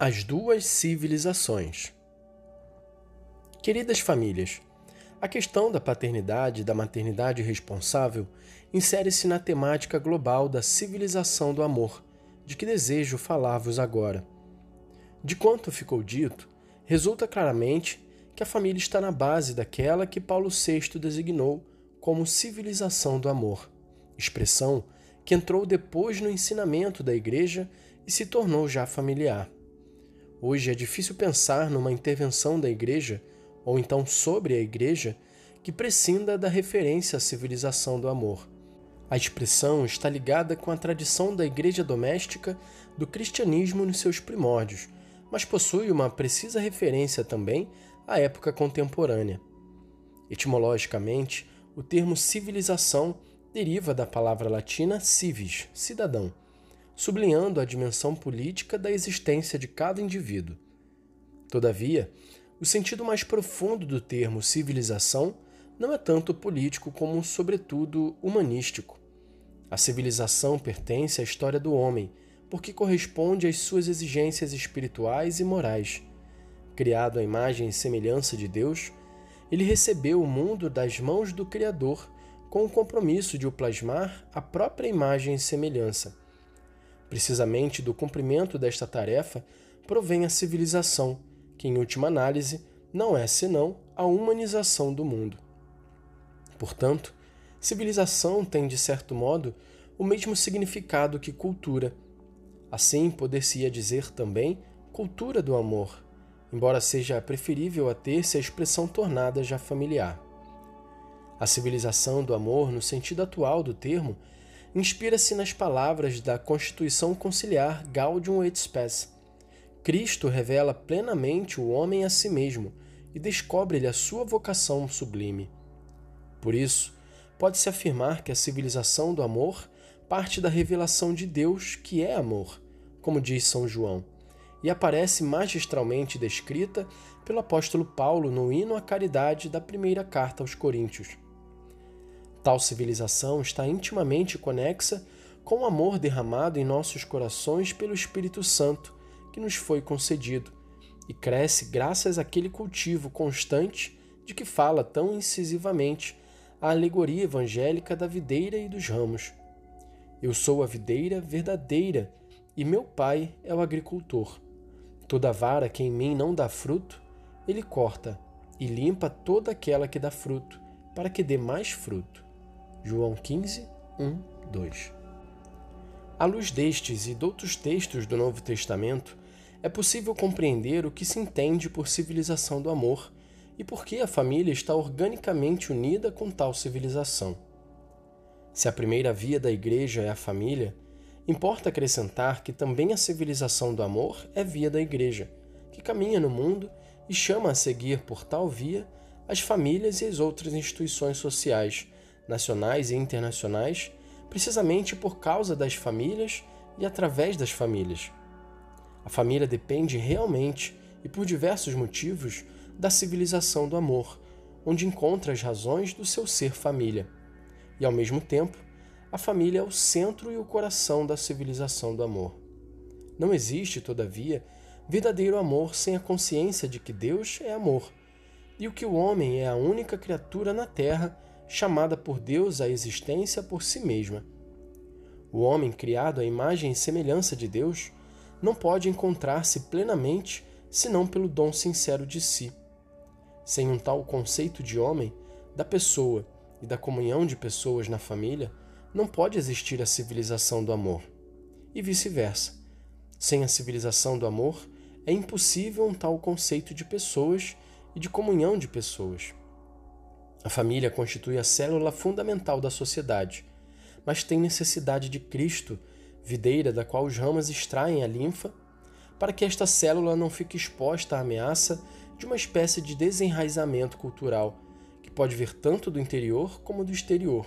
As duas civilizações. Queridas famílias, a questão da paternidade e da maternidade responsável insere-se na temática global da civilização do amor, de que desejo falar-vos agora. De quanto ficou dito, resulta claramente que a família está na base daquela que Paulo VI designou como civilização do amor, expressão que entrou depois no ensinamento da Igreja e se tornou já familiar. Hoje é difícil pensar numa intervenção da Igreja, ou então sobre a Igreja, que prescinda da referência à civilização do amor. A expressão está ligada com a tradição da Igreja doméstica do cristianismo nos seus primórdios, mas possui uma precisa referência também à época contemporânea. Etimologicamente, o termo civilização deriva da palavra latina civis, cidadão sublinhando a dimensão política da existência de cada indivíduo. Todavia, o sentido mais profundo do termo civilização não é tanto político como, sobretudo, humanístico. A civilização pertence à história do homem, porque corresponde às suas exigências espirituais e morais. Criado à imagem e semelhança de Deus, ele recebeu o mundo das mãos do Criador com o compromisso de o plasmar à própria imagem e semelhança Precisamente do cumprimento desta tarefa provém a civilização, que, em última análise, não é senão a humanização do mundo. Portanto, civilização tem, de certo modo, o mesmo significado que cultura. Assim, poder-se-ia dizer também cultura do amor, embora seja preferível a ter-se a expressão tornada já familiar. A civilização do amor, no sentido atual do termo, inspira-se nas palavras da Constituição Conciliar Gaudium et Spes. Cristo revela plenamente o homem a si mesmo e descobre-lhe a sua vocação sublime. Por isso, pode-se afirmar que a civilização do amor parte da revelação de Deus, que é amor, como diz São João, e aparece magistralmente descrita pelo apóstolo Paulo no hino à caridade da primeira carta aos Coríntios. Tal civilização está intimamente conexa com o amor derramado em nossos corações pelo Espírito Santo que nos foi concedido e cresce graças àquele cultivo constante de que fala tão incisivamente a alegoria evangélica da videira e dos ramos. Eu sou a videira verdadeira e meu pai é o agricultor. Toda vara que em mim não dá fruto, ele corta e limpa toda aquela que dá fruto, para que dê mais fruto. João 15, 1, 2. À luz destes e de outros textos do Novo Testamento, é possível compreender o que se entende por civilização do amor e por que a família está organicamente unida com tal civilização. Se a primeira via da Igreja é a família, importa acrescentar que também a civilização do amor é via da Igreja, que caminha no mundo e chama a seguir por tal via as famílias e as outras instituições sociais nacionais e internacionais, precisamente por causa das famílias e através das famílias. A família depende realmente e por diversos motivos da civilização do amor, onde encontra as razões do seu ser família. E ao mesmo tempo, a família é o centro e o coração da civilização do amor. Não existe, todavia, verdadeiro amor sem a consciência de que Deus é amor e o que o homem é a única criatura na terra chamada por Deus à existência por si mesma. O homem, criado à imagem e semelhança de Deus, não pode encontrar-se plenamente senão pelo dom sincero de si. Sem um tal conceito de homem, da pessoa e da comunhão de pessoas na família, não pode existir a civilização do amor. E vice-versa. Sem a civilização do amor, é impossível um tal conceito de pessoas e de comunhão de pessoas. A família constitui a célula fundamental da sociedade, mas tem necessidade de Cristo, videira da qual os ramos extraem a linfa, para que esta célula não fique exposta à ameaça de uma espécie de desenraizamento cultural, que pode vir tanto do interior como do exterior.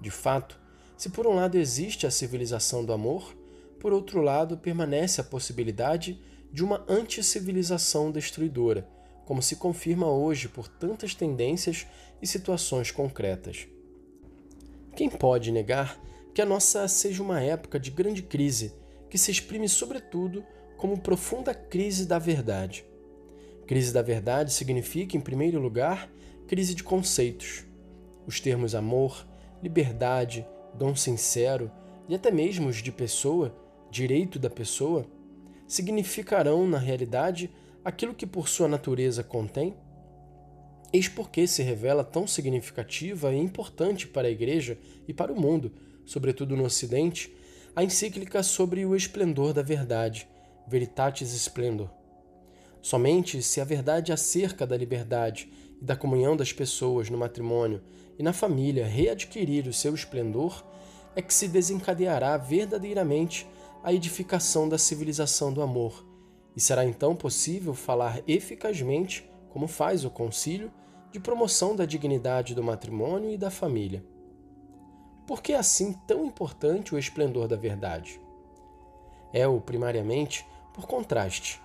De fato, se por um lado existe a civilização do amor, por outro lado permanece a possibilidade de uma anticivilização destruidora como se confirma hoje por tantas tendências e situações concretas. Quem pode negar que a nossa seja uma época de grande crise que se exprime, sobretudo, como profunda crise da verdade. Crise da verdade significa, em primeiro lugar, crise de conceitos. Os termos amor, liberdade, dom sincero e até mesmo os de pessoa, direito da pessoa, significarão, na realidade, aquilo que por sua natureza contém? Eis porque se revela tão significativa e importante para a Igreja e para o mundo, sobretudo no Ocidente, a encíclica sobre o esplendor da verdade, Veritatis Splendor. Somente se a verdade acerca da liberdade e da comunhão das pessoas no matrimônio e na família readquirir o seu esplendor, é que se desencadeará verdadeiramente a edificação da civilização do amor, e será então possível falar eficazmente, como faz o concílio, de promoção da dignidade do matrimônio e da família. Por que é assim tão importante o esplendor da verdade? É-o, primariamente, por contraste.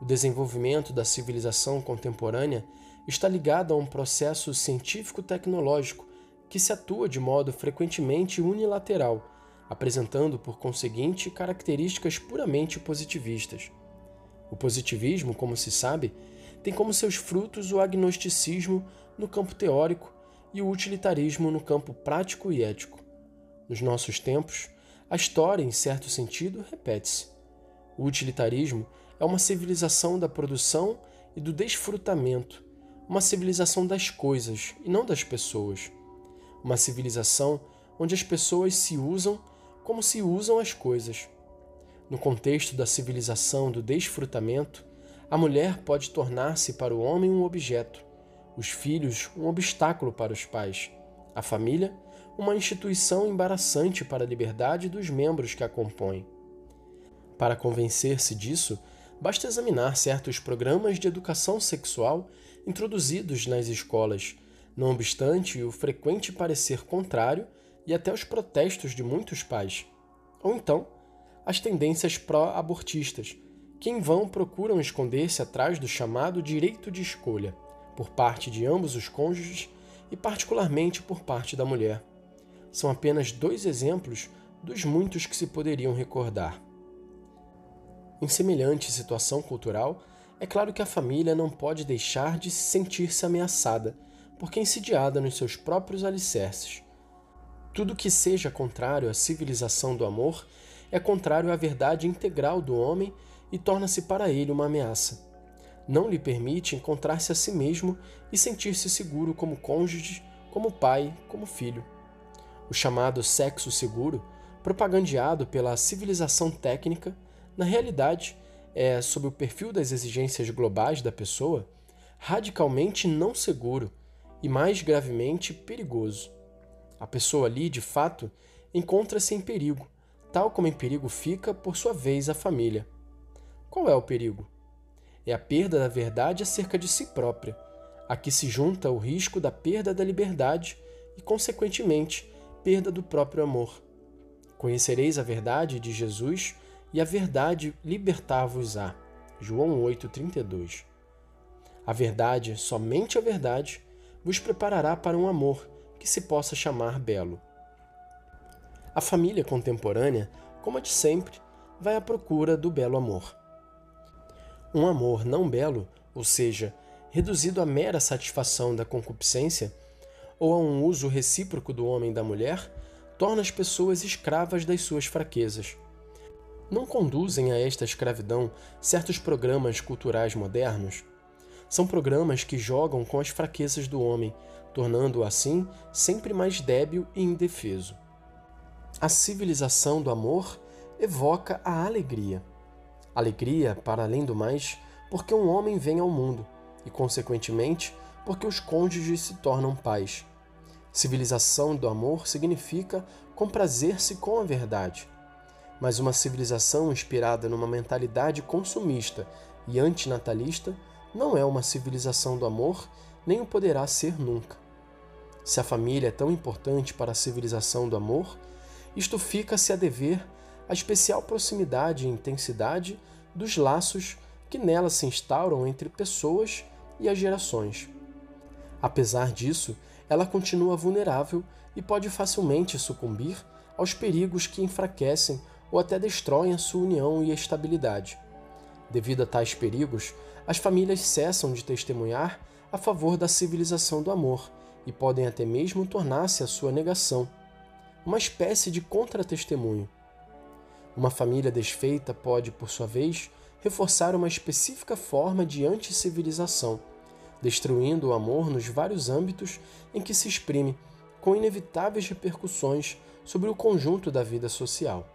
O desenvolvimento da civilização contemporânea está ligado a um processo científico-tecnológico que se atua de modo frequentemente unilateral, apresentando, por conseguinte, características puramente positivistas. O positivismo, como se sabe, tem como seus frutos o agnosticismo no campo teórico e o utilitarismo no campo prático e ético. Nos nossos tempos, a história, em certo sentido, repete-se. O utilitarismo é uma civilização da produção e do desfrutamento, uma civilização das coisas e não das pessoas. Uma civilização onde as pessoas se usam como se usam as coisas. No contexto da civilização do desfrutamento, a mulher pode tornar-se para o homem um objeto, os filhos um obstáculo para os pais, a família uma instituição embaraçante para a liberdade dos membros que a compõem. Para convencer-se disso, basta examinar certos programas de educação sexual introduzidos nas escolas, não obstante o frequente parecer contrário e até os protestos de muitos pais. Ou então, as tendências pró-abortistas, que em vão procuram esconder-se atrás do chamado direito de escolha, por parte de ambos os cônjuges e, particularmente, por parte da mulher. São apenas dois exemplos dos muitos que se poderiam recordar. Em semelhante situação cultural, é claro que a família não pode deixar de sentir-se ameaçada, porque insidiada nos seus próprios alicerces. Tudo que seja contrário à civilização do amor é contrário à verdade integral do homem e torna-se para ele uma ameaça. Não lhe permite encontrar-se a si mesmo e sentir-se seguro como cônjuge, como pai, como filho. O chamado sexo seguro, propagandeado pela civilização técnica, na realidade é, sob o perfil das exigências globais da pessoa, radicalmente não seguro e, mais gravemente, perigoso. A pessoa ali, de fato, encontra-se em perigo, tal como em perigo fica, por sua vez, a família. Qual é o perigo? É a perda da verdade acerca de si própria, a que se junta o risco da perda da liberdade e, consequentemente, perda do próprio amor. Conhecereis a verdade de Jesus e a verdade libertar-vos-á. João 8:32. A verdade, somente a verdade, vos preparará para um amor que se possa chamar belo. A família contemporânea, como a de sempre, vai à procura do belo amor. Um amor não belo, ou seja, reduzido à mera satisfação da concupiscência, ou a um uso recíproco do homem e da mulher, torna as pessoas escravas das suas fraquezas. Não conduzem a esta escravidão certos programas culturais modernos? São programas que jogam com as fraquezas do homem, tornando-o assim sempre mais débil e indefeso. A civilização do amor evoca a alegria. Alegria, para além do mais, porque um homem vem ao mundo e, consequentemente, porque os cônjuges se tornam pais. Civilização do amor significa comprazer-se com a verdade. Mas uma civilização inspirada numa mentalidade consumista e antinatalista não é uma civilização do amor, nem o poderá ser nunca. Se a família é tão importante para a civilização do amor, isto fica-se a dever a especial proximidade e intensidade dos laços que nela se instauram entre pessoas e as gerações. Apesar disso, ela continua vulnerável e pode facilmente sucumbir aos perigos que enfraquecem ou até destroem a sua união e estabilidade. Devido a tais perigos, as famílias cessam de testemunhar a favor da civilização do amor e podem até mesmo tornar-se a sua negação, uma espécie de contra-testemunho. Uma família desfeita pode, por sua vez, reforçar uma específica forma de anticivilização, destruindo o amor nos vários âmbitos em que se exprime, com inevitáveis repercussões sobre o conjunto da vida social.